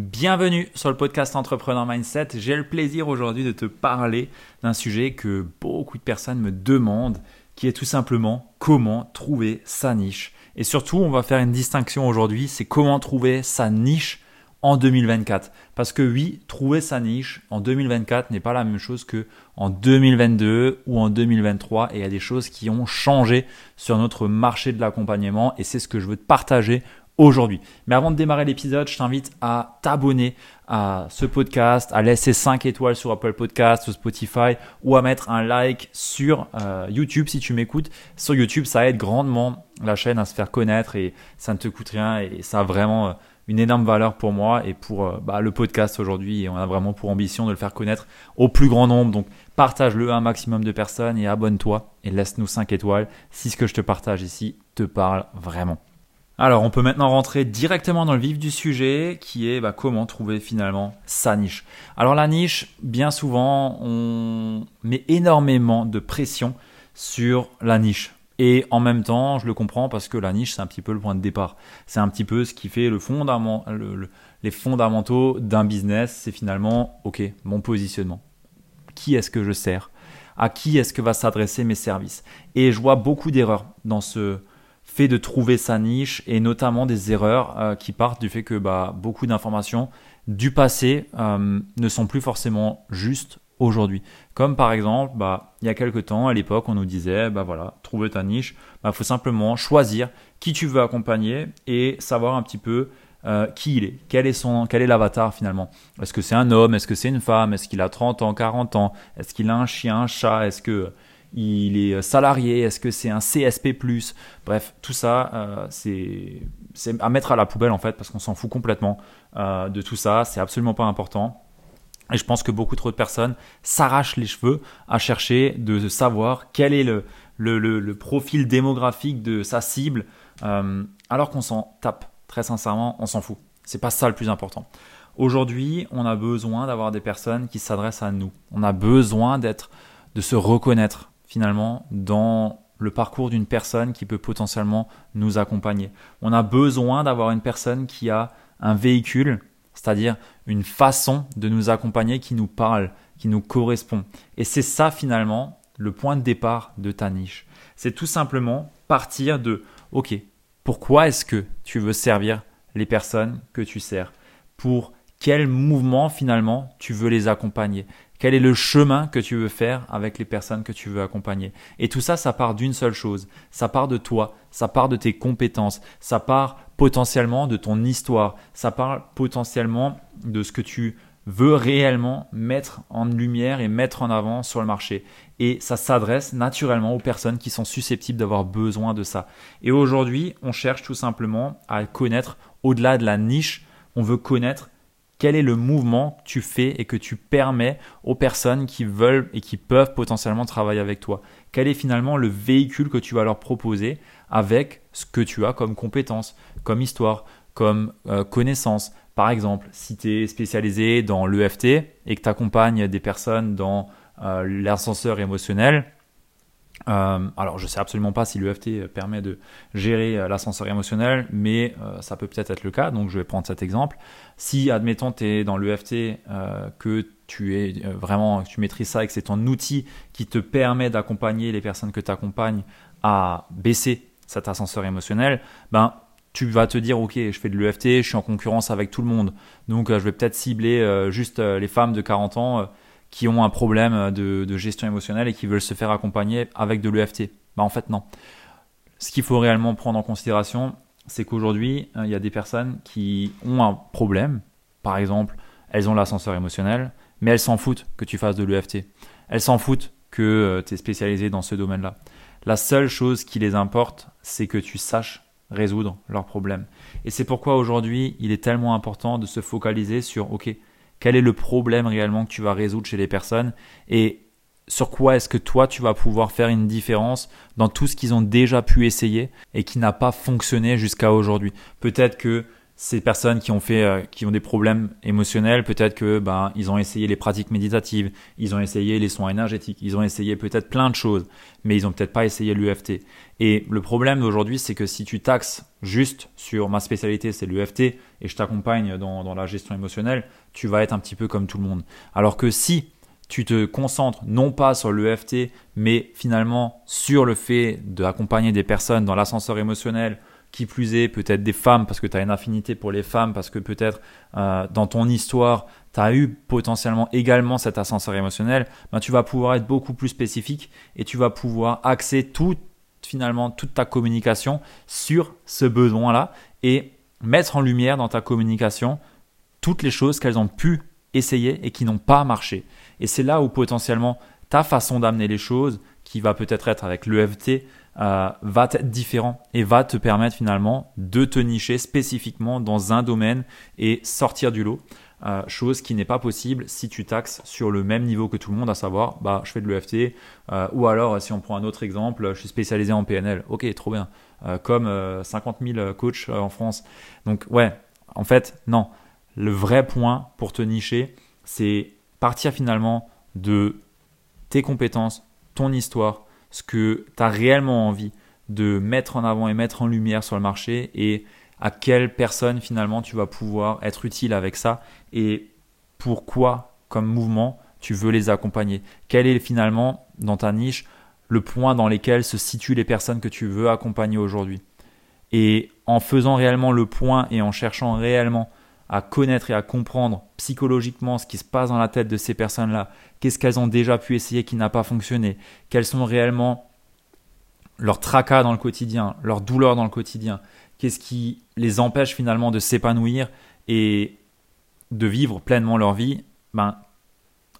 Bienvenue sur le podcast Entrepreneur Mindset. J'ai le plaisir aujourd'hui de te parler d'un sujet que beaucoup de personnes me demandent, qui est tout simplement comment trouver sa niche. Et surtout, on va faire une distinction aujourd'hui, c'est comment trouver sa niche en 2024. Parce que oui, trouver sa niche en 2024 n'est pas la même chose que en 2022 ou en 2023 et il y a des choses qui ont changé sur notre marché de l'accompagnement et c'est ce que je veux te partager aujourd'hui. Mais avant de démarrer l'épisode, je t'invite à t'abonner à ce podcast, à laisser 5 étoiles sur Apple Podcast ou Spotify ou à mettre un like sur euh, YouTube si tu m'écoutes. Sur YouTube, ça aide grandement la chaîne à se faire connaître et ça ne te coûte rien et ça a vraiment euh, une énorme valeur pour moi et pour euh, bah, le podcast aujourd'hui. Et on a vraiment pour ambition de le faire connaître au plus grand nombre. Donc partage-le à un maximum de personnes et abonne-toi et laisse-nous 5 étoiles si ce que je te partage ici te parle vraiment. Alors, on peut maintenant rentrer directement dans le vif du sujet, qui est bah, comment trouver finalement sa niche. Alors la niche, bien souvent, on met énormément de pression sur la niche. Et en même temps, je le comprends parce que la niche, c'est un petit peu le point de départ. C'est un petit peu ce qui fait les fondamentaux d'un business. C'est finalement, ok, mon positionnement. Qui est-ce que je sers? À qui est-ce que va s'adresser mes services? Et je vois beaucoup d'erreurs dans ce, de trouver sa niche et notamment des erreurs euh, qui partent du fait que bah, beaucoup d'informations du passé euh, ne sont plus forcément justes aujourd'hui. Comme par exemple, bah, il y a quelques temps, à l'époque, on nous disait, bah voilà, trouver ta niche, il bah, faut simplement choisir qui tu veux accompagner et savoir un petit peu euh, qui il est, quel est son, quel est l'avatar finalement? Est-ce que c'est un homme, est-ce que c'est une femme, est-ce qu'il a 30 ans, 40 ans, est-ce qu'il a un chien, un chat, est-ce que il est salarié, est-ce que c'est un CSP ⁇ Bref, tout ça, euh, c'est à mettre à la poubelle en fait, parce qu'on s'en fout complètement euh, de tout ça, c'est absolument pas important. Et je pense que beaucoup trop de personnes s'arrachent les cheveux à chercher de savoir quel est le, profil démographique de sa cible, euh, alors qu'on s'en tape. Très sincèrement, on s'en fout. C'est pas ça le plus important. Aujourd'hui, on a besoin d'avoir des personnes qui s'adressent à nous. On a besoin d'être, de se reconnaître finalement dans le parcours d'une personne qui peut potentiellement nous accompagner. On a besoin d'avoir une personne qui a un véhicule, c'est-à-dire une façon de nous accompagner qui nous parle, qui nous correspond. Et c'est ça finalement le point de départ de ta niche. C'est tout simplement partir de, ok, pourquoi est-ce que tu veux servir les personnes que tu sers? Pour quel mouvement finalement tu veux les accompagner? Quel est le chemin que tu veux faire avec les personnes que tu veux accompagner? Et tout ça, ça part d'une seule chose. Ça part de toi, ça part de tes compétences, ça part potentiellement de ton histoire, ça part potentiellement de ce que tu veux réellement mettre en lumière et mettre en avant sur le marché. Et ça s'adresse naturellement aux personnes qui sont susceptibles d'avoir besoin de ça. Et aujourd'hui, on cherche tout simplement à connaître au-delà de la niche, on veut connaître quel est le mouvement que tu fais et que tu permets aux personnes qui veulent et qui peuvent potentiellement travailler avec toi? Quel est finalement le véhicule que tu vas leur proposer avec ce que tu as comme compétences, comme histoire, comme euh, connaissance Par exemple, si tu es spécialisé dans l'EFT et que tu accompagnes des personnes dans euh, l'ascenseur émotionnel, euh, alors, je sais absolument pas si l'EFT permet de gérer euh, l'ascenseur émotionnel, mais euh, ça peut peut-être être le cas, donc je vais prendre cet exemple. Si, admettons, tu es dans l'EFT, que tu es vraiment, tu maîtrises ça et que c'est ton outil qui te permet d'accompagner les personnes que tu accompagnes à baisser cet ascenseur émotionnel, ben, tu vas te dire, ok, je fais de l'EFT, je suis en concurrence avec tout le monde, donc je vais peut-être cibler juste les femmes de 40 ans qui ont un problème de, gestion émotionnelle et qui veulent se faire accompagner avec de l'EFT. Bah en fait non. Ce qu'il faut réellement prendre en considération, c'est qu'aujourd'hui, euh, il y a des personnes qui ont un problème. Par exemple, elles ont l'ascenseur émotionnel, mais elles s'en foutent que tu fasses de l'EFT. Elles s'en foutent que euh, tu es spécialisé dans ce domaine-là. La seule chose qui les importe, c'est que tu saches résoudre leurs problèmes. Et c'est pourquoi aujourd'hui, il est tellement important de se focaliser sur, OK, quel est le problème réellement que tu vas résoudre chez les personnes et sur quoi est-ce que toi tu vas pouvoir faire une différence dans tout ce qu'ils ont déjà pu essayer et qui n'a pas fonctionné jusqu'à aujourd'hui. Peut-être que ces personnes qui ont fait, euh, qui ont des problèmes émotionnels, peut-être que ben ils ont essayé les pratiques méditatives, ils ont essayé les soins énergétiques, ils ont essayé peut-être plein de choses, mais ils ont peut-être pas essayé l'UFT. Et le problème d'aujourd'hui, c'est que si tu taxes juste sur ma spécialité, c'est l'UFT, et je t'accompagne dans, dans la gestion émotionnelle, tu vas être un petit peu comme tout le monde. Alors que si tu te concentres non pas sur l'EFT, mais finalement sur le fait d'accompagner des personnes dans l'ascenseur émotionnel, qui plus est peut-être des femmes parce que tu as une affinité pour les femmes, parce que peut-être euh, dans ton histoire, tu as eu potentiellement également cet ascenseur émotionnel, ben, tu vas pouvoir être beaucoup plus spécifique et tu vas pouvoir axer tout, finalement toute ta communication sur ce besoin-là et mettre en lumière dans ta communication toutes les choses qu'elles ont pu essayer et qui n'ont pas marché. Et c'est là où potentiellement ta façon d'amener les choses, qui va peut-être être avec l'EFT, euh, va être différent et va te permettre finalement de te nicher spécifiquement dans un domaine et sortir du lot. Euh, chose qui n'est pas possible si tu taxes sur le même niveau que tout le monde, à savoir, bah, je fais de l'EFT, euh, ou alors, si on prend un autre exemple, je suis spécialisé en PNL. Ok, trop bien. comme 50 000 coachs en France. Donc, ouais, en fait, non. Le vrai point pour te nicher, c'est partir finalement de tes compétences, ton histoire, ce que tu as réellement envie de mettre en avant et mettre en lumière sur le marché et à quelle personne finalement tu vas pouvoir être utile avec ça et pourquoi comme mouvement tu veux les accompagner. Quel est finalement dans ta niche le point dans lequel se situent les personnes que tu veux accompagner aujourd'hui? Et en faisant réellement le point et en cherchant réellement à connaître et à comprendre psychologiquement ce qui se passe dans la tête de ces personnes-là, qu'est-ce qu'elles ont déjà pu essayer qui n'a pas fonctionné, quels sont réellement leurs tracas dans le quotidien, leurs douleurs dans le quotidien, qu'est-ce qui les empêche finalement de s'épanouir et de vivre pleinement leur vie, ben,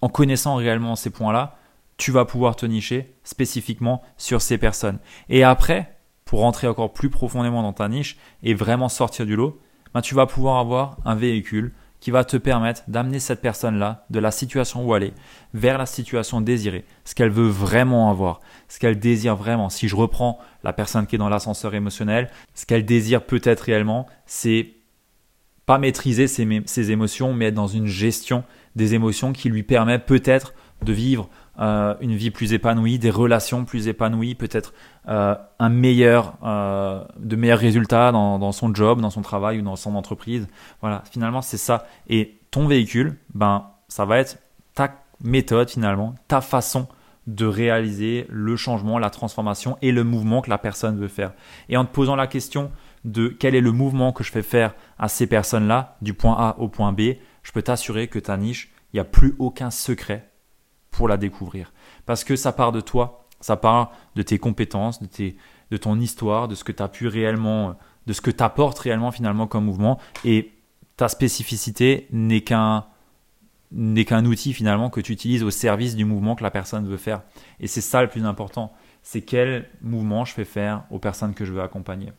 en connaissant réellement ces points-là, tu vas pouvoir te nicher spécifiquement sur ces personnes. Et après, pour rentrer encore plus profondément dans ta niche et vraiment sortir du lot, ben, tu vas pouvoir avoir un véhicule qui va te permettre d'amener cette personne-là de la situation où elle est vers la situation désirée, ce qu'elle veut vraiment avoir, ce qu'elle désire vraiment. Si je reprends la personne qui est dans l'ascenseur émotionnel, ce qu'elle désire peut-être réellement, c'est pas maîtriser ses, ses, émotions, mais être dans une gestion des émotions qui lui permet peut-être de vivre euh, une vie plus épanouie, des relations plus épanouies, peut-être euh, un meilleur, euh, de meilleurs résultats dans, son job, dans son travail ou dans son entreprise. Voilà, finalement c'est ça. Et ton véhicule, ben ça va être ta méthode finalement, ta façon de réaliser le changement, la transformation et le mouvement que la personne veut faire. Et en te posant la question de quel est le mouvement que je fais faire à ces personnes-là, du point A au point B, je peux t'assurer que ta niche, il n'y a plus aucun secret pour la découvrir. Parce que ça part de toi, ça part de tes compétences, de, tes, de ton histoire, de ce que tu pu réellement, de ce que apportes réellement finalement comme mouvement. Et ta spécificité n'est qu'un n'est qu'un outil finalement que tu utilises au service du mouvement que la personne veut faire. Et c'est ça le plus important. C'est quel mouvement je fais faire aux personnes que je veux accompagner.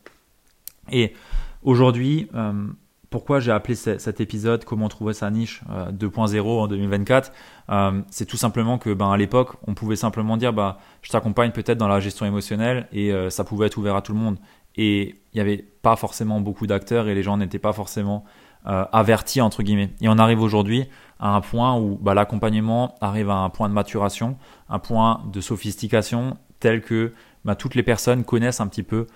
Et aujourd'hui, euh, pourquoi j'ai appelé cet épisode Comment trouver sa niche 2.0 euh, en 2024 euh, C'est tout simplement que ben, à l'époque, on pouvait simplement dire bah, je t'accompagne peut-être dans la gestion émotionnelle et euh, ça pouvait être ouvert à tout le monde. Et il n'y avait pas forcément beaucoup d'acteurs et les gens n'étaient pas forcément avertis, entre guillemets. Et on arrive aujourd'hui à un point où bah, l'accompagnement arrive à un point de maturation, un point de sophistication tel que bah, toutes les personnes connaissent un petit peu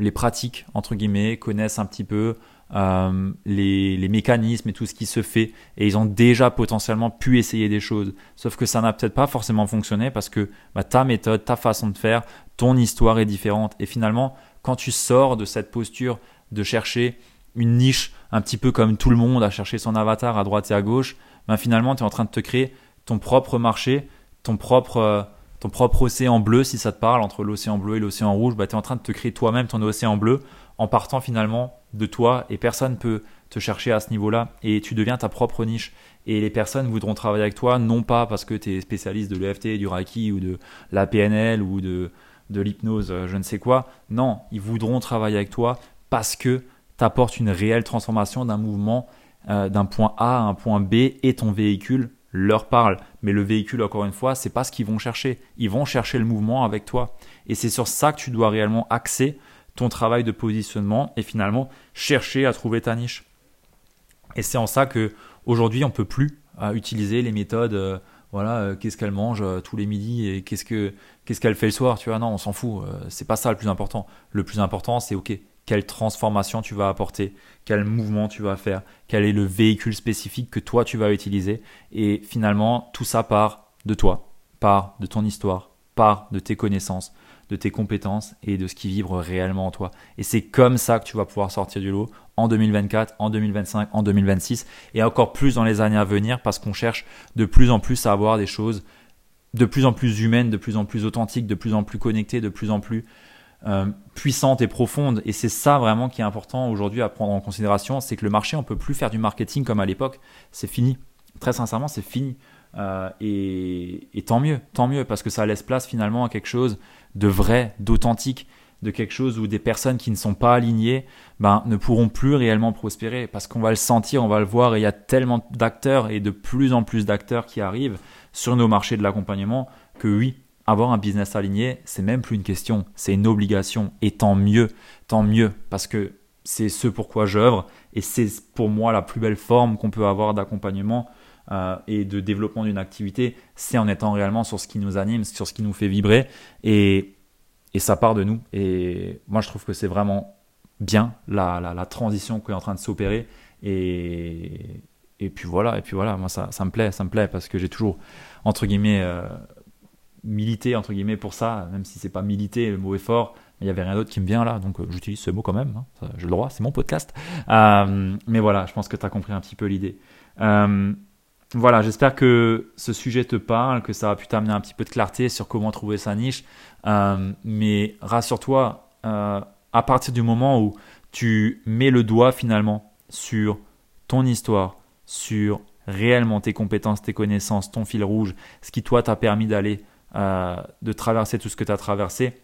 les pratiques, entre guillemets, connaissent un petit peu euh, les, mécanismes et tout ce qui se fait, et ils ont déjà potentiellement pu essayer des choses. Sauf que ça n'a peut-être pas forcément fonctionné parce que bah, ta méthode, ta façon de faire, ton histoire est différente. Et finalement, quand tu sors de cette posture de chercher une niche un petit peu comme tout le monde à chercher son avatar à droite et à gauche, bah, finalement, tu es en train de te créer ton propre marché, ton propre... Ton propre océan bleu, si ça te parle, entre l'océan bleu et l'océan rouge, bah, tu es en train de te créer toi-même ton océan bleu en partant finalement de toi et personne peut te chercher à ce niveau-là et tu deviens ta propre niche. Et les personnes voudront travailler avec toi non pas parce que tu es spécialiste de l'EFT, du Reiki ou de la PNL ou de, de l'hypnose, euh, je ne sais quoi. Non, ils voudront travailler avec toi parce que tu apportes une réelle transformation d'un mouvement euh, d'un point A à un point B et ton véhicule leur parle. Mais le véhicule, encore une fois, c'est pas ce qu'ils vont chercher. Ils vont chercher le mouvement avec toi. Et c'est sur ça que tu dois réellement axer ton travail de positionnement et finalement chercher à trouver ta niche. Et c'est en ça que aujourd'hui on peut plus euh, utiliser les méthodes. Euh, voilà, euh, qu'est-ce qu'elle mange tous les midis et qu'est-ce que qu'est-ce qu'elle fait le soir. Tu vois, non, on s'en fout. c'est pas ça le plus important. Le plus important, c'est ok, quelle transformation tu vas apporter, quel mouvement tu vas faire, quel est le véhicule spécifique que toi tu vas utiliser. Et finalement, tout ça part de toi, part de ton histoire, part de tes connaissances, de tes compétences et de ce qui vibre réellement en toi. Et c'est comme ça que tu vas pouvoir sortir du lot en 2024, en 2025, en 2026 et encore plus dans les années à venir parce qu'on cherche de plus en plus à avoir des choses de plus en plus humaines, de plus en plus authentiques, de plus en plus connectées, de plus en plus euh, puissantes et profondes. Et c'est ça vraiment qui est important aujourd'hui à prendre en considération, c'est que le marché, on peut plus faire du marketing comme à l'époque. C'est fini. Très sincèrement, c'est fini. Euh, et, tant mieux, tant mieux, parce que ça laisse place finalement à quelque chose de vrai, d'authentique, de quelque chose où des personnes qui ne sont pas alignées ben, ne pourront plus réellement prospérer, parce qu'on va le sentir, on va le voir, et il y a tellement d'acteurs et de plus en plus d'acteurs qui arrivent sur nos marchés de l'accompagnement que oui, avoir un business aligné, c'est même plus une question, c'est une obligation, et tant mieux, tant mieux, parce que c'est ce pourquoi j'œuvre, et c'est pour moi la plus belle forme qu'on peut avoir d'accompagnement euh, et de développement d'une activité, c'est en étant réellement sur ce qui nous anime, sur ce qui nous fait vibrer, et, et ça part de nous. Et moi, je trouve que c'est vraiment bien la, la, transition qui est en train de s'opérer. Et, et puis voilà, et puis voilà, moi ça, ça me plaît, ça me plaît parce que j'ai toujours entre guillemets euh, milité entre guillemets pour ça, même si c'est pas militer, le mot est fort. Il n'y avait rien d'autre qui me vient là, donc euh, j'utilise ce mot quand même. Hein, j'ai le droit, c'est mon podcast. mais voilà, je pense que tu as compris un petit peu l'idée. Voilà, j'espère que ce sujet te parle, que ça a pu t'amener un petit peu de clarté sur comment trouver sa niche. Euh, mais rassure-toi, euh, à partir du moment où tu mets le doigt finalement sur ton histoire, sur réellement tes compétences, tes connaissances, ton fil rouge, ce qui toi t'a permis d'aller, euh, de traverser tout ce que tu as traversé,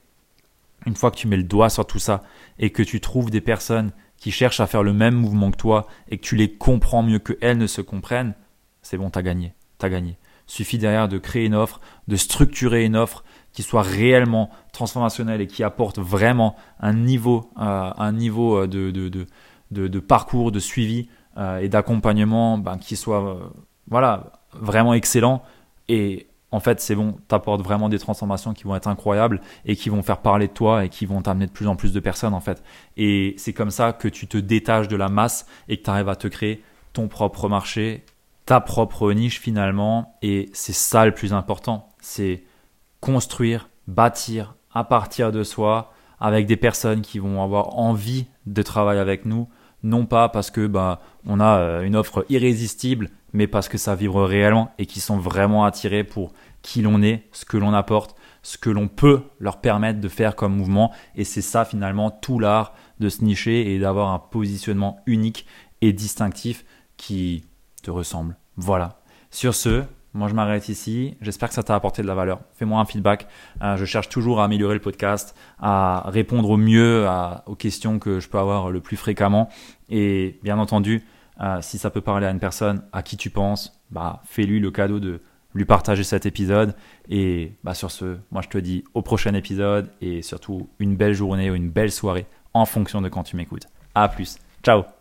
une fois que tu mets le doigt sur tout ça et que tu trouves des personnes qui cherchent à faire le même mouvement que toi et que tu les comprends mieux qu'elles ne se comprennent, c'est bon, t'as gagné, t'as gagné. Suffit derrière de créer une offre, de structurer une offre qui soit réellement transformationnelle et qui apporte vraiment un niveau, euh, euh, de, parcours, de suivi euh, et d'accompagnement ben, qui soit voilà, vraiment excellent. Et en fait, c'est bon, t'apportes vraiment des transformations qui vont être incroyables et qui vont faire parler de toi et qui vont t'amener de plus en plus de personnes en fait. Et c'est comme ça que tu te détaches de la masse et que tu arrives à te créer ton propre marché ta propre niche finalement. Et c'est ça le plus important. C'est construire, bâtir à partir de soi avec des personnes qui vont avoir envie de travailler avec nous. Non pas parce que bah, on a euh, une offre irrésistible, mais parce que ça vibre réellement et qui sont vraiment attirés pour qui l'on est, ce que l'on apporte, ce que l'on peut leur permettre de faire comme mouvement. Et c'est ça finalement tout l'art de se nicher et d'avoir un positionnement unique et distinctif qui te ressemble. Voilà. Sur ce, moi je m'arrête ici. J'espère que ça t'a apporté de la valeur. Fais-moi un feedback. Euh, je cherche toujours à améliorer le podcast, à répondre au mieux aux questions que je peux avoir le plus fréquemment. Et bien entendu, euh, si ça peut parler à une personne à qui tu penses, bah, fais-lui le cadeau de lui partager cet épisode. Et bah, sur ce, moi je te dis au prochain épisode et surtout une belle journée ou une belle soirée en fonction de quand tu m'écoutes. À plus. Ciao